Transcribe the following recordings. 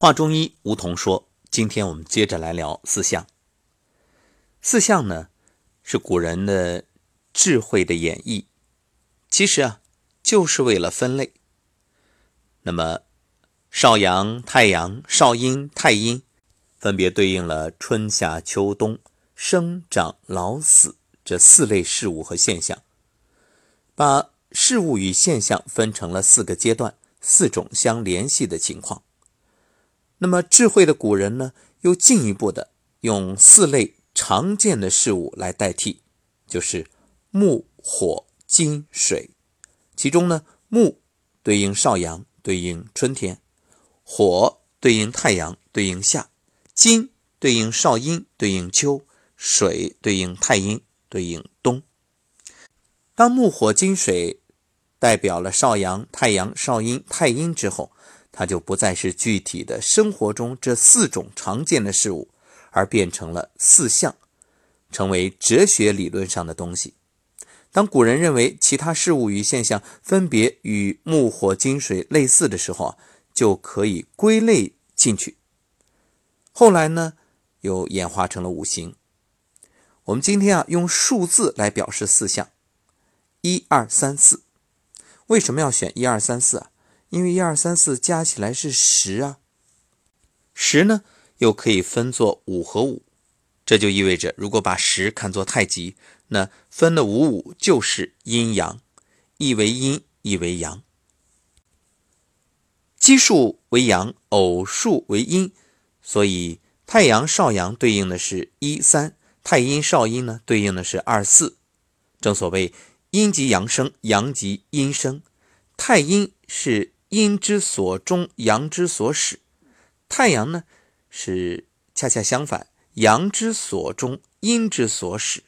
话中医梧桐说：“今天我们接着来聊四象。四象呢，是古人的智慧的演绎，其实啊，就是为了分类。那么，少阳、太阳、少阴、太阴，分别对应了春夏秋冬、生长老死这四类事物和现象，把事物与现象分成了四个阶段、四种相联系的情况。”那么智慧的古人呢，又进一步的用四类常见的事物来代替，就是木、火、金、水。其中呢，木对应少阳，对应春天；火对应太阳，对应夏；金对应少阴，对应秋；水对应太阴，对应冬。当木、火、金、水代表了少阳、太阳、少阴、太阴之后。它就不再是具体的生活中这四种常见的事物，而变成了四象，成为哲学理论上的东西。当古人认为其他事物与现象分别与木、火、金、水类似的时候啊，就可以归类进去。后来呢，又演化成了五行。我们今天啊，用数字来表示四象：一二三四。为什么要选一二三四啊？因为一二三四加起来是十啊，十呢又可以分作五和五，这就意味着如果把十看作太极，那分的五五就是阴阳，一为阴，一为阳。奇数为阳，偶数为阴，所以太阳少阳对应的是一三，太阴少阴呢对应的是二四。正所谓阴极阳生，阳极阴生，太阴是。阴之所终，阳之所始。太阳呢，是恰恰相反，阳之所终，阴之所始。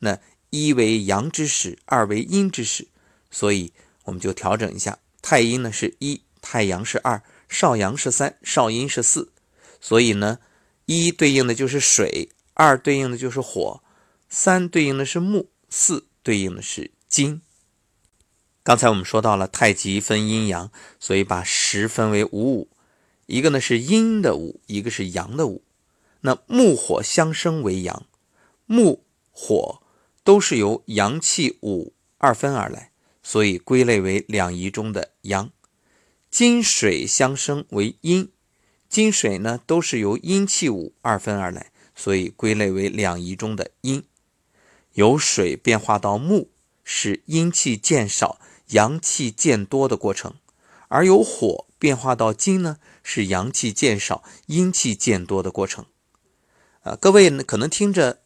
那一为阳之始，二为阴之始，所以我们就调整一下，太阴呢是一，太阳是二，少阳是三，少阴是四。所以呢，一对应的就是水，二对应的就是火，三对应的是木，四对应的是金。刚才我们说到了太极分阴阳，所以把十分为五五，一个呢是阴的五，一个是阳的五。那木火相生为阳，木火都是由阳气五二分而来，所以归类为两仪中的阳。金水相生为阴，金水呢都是由阴气五二分而来，所以归类为两仪中的阴。由水变化到木，使阴气渐少。阳气渐多的过程，而由火变化到金呢，是阳气渐少、阴气渐多的过程。啊，各位呢可能听着，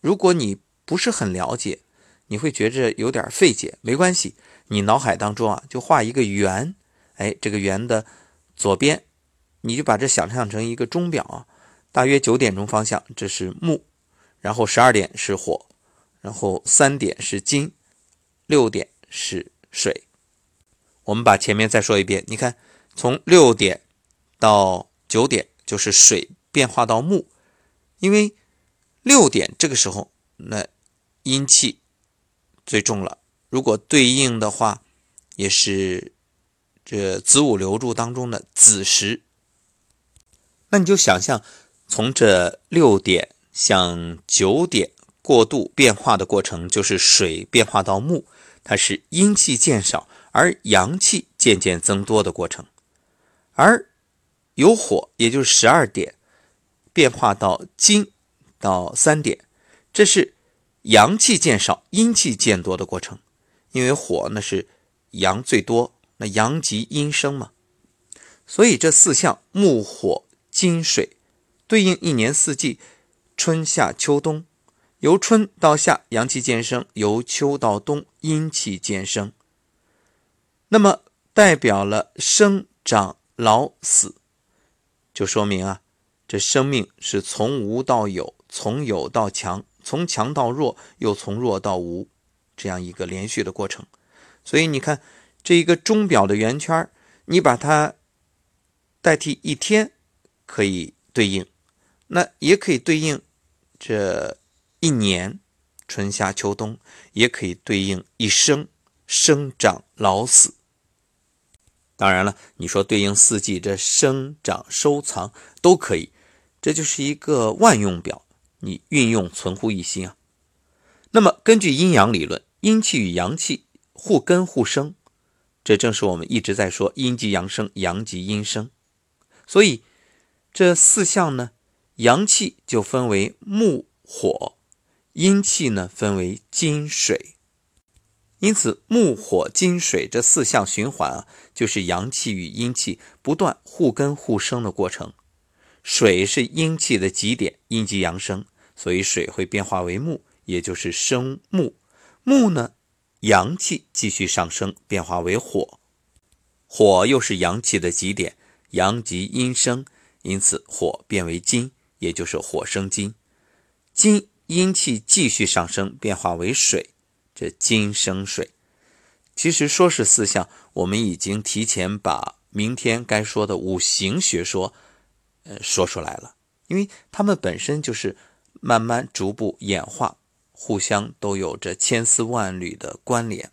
如果你不是很了解，你会觉着有点费解。没关系，你脑海当中啊就画一个圆，哎，这个圆的左边，你就把这想象成一个钟表啊，大约九点钟方向，这是木，然后十二点是火，然后三点是金，六点是。水，我们把前面再说一遍。你看，从六点到九点就是水变化到木，因为六点这个时候那阴气最重了。如果对应的话，也是这子午流注当中的子时。那你就想象，从这六点向九点过渡变化的过程，就是水变化到木。它是阴气渐少而阳气渐渐增多的过程，而有火，也就是十二点变化到金到三点，这是阳气渐少、阴气渐多的过程。因为火那是阳最多，那阳极阴生嘛，所以这四象木、火、金、水对应一年四季，春夏秋冬。由春到夏，阳气渐生；由秋到冬，阴气渐生。那么代表了生长老死，就说明啊，这生命是从无到有，从有到强，从强到弱，又从弱到无，这样一个连续的过程。所以你看，这一个钟表的圆圈，你把它代替一天，可以对应，那也可以对应这。一年，春夏秋冬，也可以对应一生生长老死。当然了，你说对应四季，这生长、收藏都可以，这就是一个万用表，你运用存乎一心啊。那么根据阴阳理论，阴气与阳气互根互生，这正是我们一直在说阴极阳生，阳极阴生。所以这四象呢，阳气就分为木、火，阴气呢分为金、水。因此，木、火、金、水这四项循环啊，就是阳气与阴气不断互根互生的过程。水是阴气的极点，阴极阳生，所以水会变化为木，也就是生木。木呢，阳气继续上升，变化为火。火又是阳气的极点，阳极阴生，因此火变为金，也就是火生金。金阴气继续上升，变化为水。这金生水，其实说是四象，我们已经提前把明天该说的五行学说，呃，说出来了。因为它们本身就是慢慢逐步演化，互相都有着千丝万缕的关联。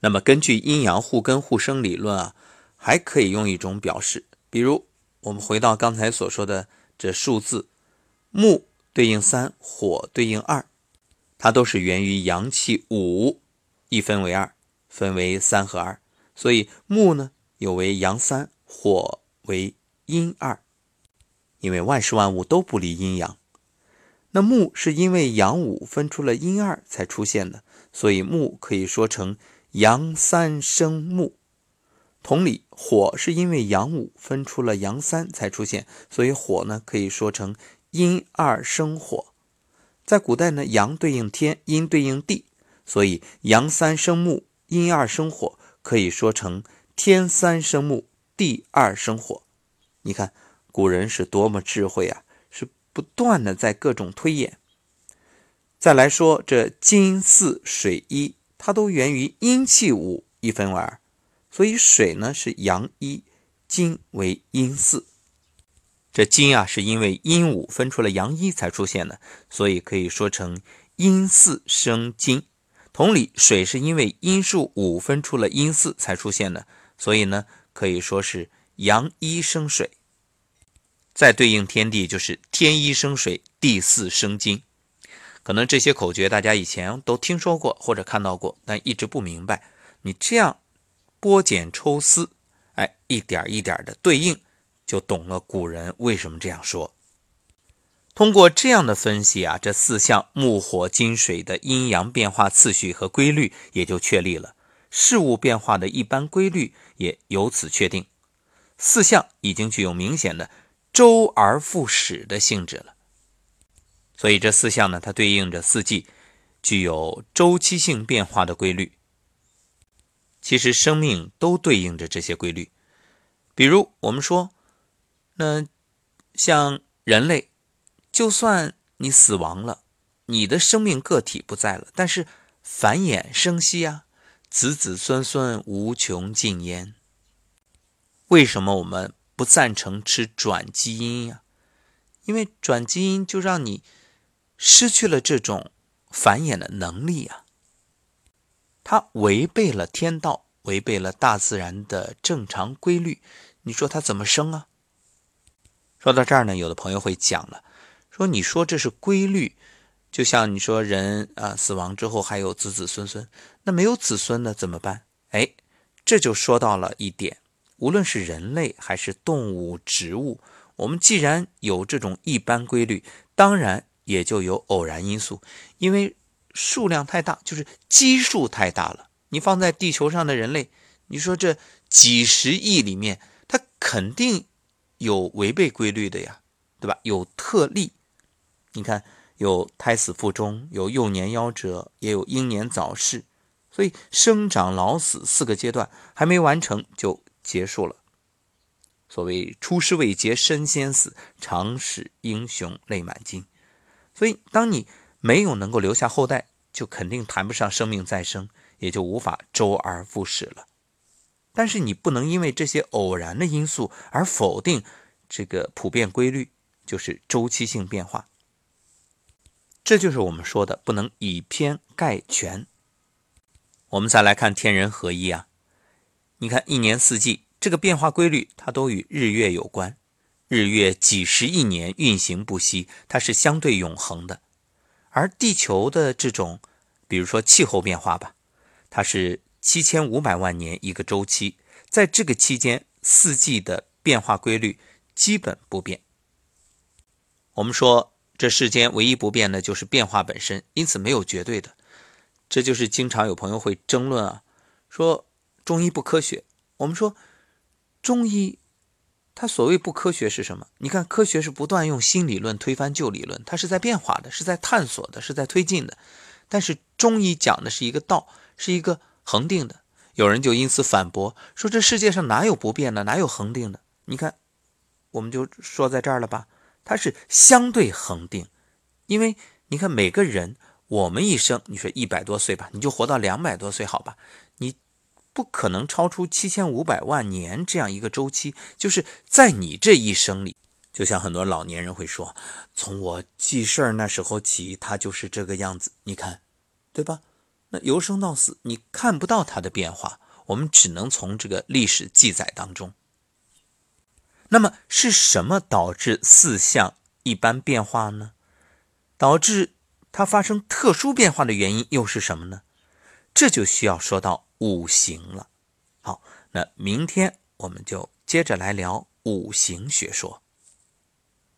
那么，根据阴阳互根互生理论啊，还可以用一种表示，比如我们回到刚才所说的这数字，木对应三，火对应二。它都是源于阳气五一分为二，分为三和二，所以木呢有为阳三，火为阴二。因为万事万物都不离阴阳，那木是因为阳五分出了阴二才出现的，所以木可以说成阳三生木。同理，火是因为阳五分出了阳三才出现，所以火呢可以说成阴二生火。在古代呢，阳对应天，阴对应地，所以阳三生木，阴二生火，可以说成天三生木，地二生火。你看古人是多么智慧啊，是不断的在各种推演。再来说这金四水一，它都源于阴气五一分为二，所以水呢是阳一，金为阴四。这金啊，是因为阴五分出了阳一才出现的，所以可以说成阴四生金。同理，水是因为阴数五分出了阴四才出现的，所以呢，可以说是阳一生水。再对应天地，就是天一生水，地四生金。可能这些口诀大家以前都听说过或者看到过，但一直不明白。你这样剥茧抽丝，哎，一点一点的对应。就懂了古人为什么这样说。通过这样的分析啊，这四象木火金水的阴阳变化次序和规律也就确立了，事物变化的一般规律也由此确定。四象已经具有明显的周而复始的性质了。所以这四象呢，它对应着四季，具有周期性变化的规律。其实生命都对应着这些规律，比如我们说。那像人类，就算你死亡了，你的生命个体不在了，但是繁衍生息啊，子子孙孙无穷尽焉。为什么我们不赞成吃转基因呀？因为转基因就让你失去了这种繁衍的能力啊，它违背了天道，违背了大自然的正常规律。你说它怎么生啊？说到这儿呢，有的朋友会讲了，说你说这是规律，就像你说人啊死亡之后还有子子孙孙，那没有子孙呢怎么办？哎，这就说到了一点，无论是人类还是动物、植物，我们既然有这种一般规律，当然也就有偶然因素，因为数量太大，就是基数太大了。你放在地球上的人类，你说这几十亿里面，它肯定。有违背规律的呀，对吧？有特例，你看有胎死腹中，有幼年夭折，也有英年早逝，所以生长老死四个阶段还没完成就结束了。所谓出师未捷身先死，常使英雄泪满襟。所以当你没有能够留下后代，就肯定谈不上生命再生，也就无法周而复始了。但是你不能因为这些偶然的因素而否定这个普遍规律，就是周期性变化。这就是我们说的不能以偏概全。我们再来看天人合一啊，你看一年四季这个变化规律，它都与日月有关。日月几十亿年运行不息，它是相对永恒的。而地球的这种，比如说气候变化吧，它是七千五百万年一个周期，在这个期间，四季的变化规律基本不变。我们说，这世间唯一不变的就是变化本身，因此没有绝对的。这就是经常有朋友会争论啊，说中医不科学。我们说，中医它所谓不科学是什么？你看，科学是不断用新理论推翻旧理论，它是在变化的，是在探索的，是在推进的。但是中医讲的是一个道，是一个恒定的。有人就因此反驳说，这世界上哪有不变的，哪有恒定的？你看，我们就说在这儿了吧。它是相对恒定，因为你看每个人，我们一生，你说一百多岁吧，你就活到两百多岁，好吧？你不可能超出七千五百万年这样一个周期，就是在你这一生里，就像很多老年人会说，从我记事儿那时候起，他就是这个样子，你看，对吧？那由生到死，你看不到它的变化，我们只能从这个历史记载当中。那么是什么导致四象一般变化呢？导致它发生特殊变化的原因又是什么呢？这就需要说到五行了。好，那明天我们就接着来聊五行学说。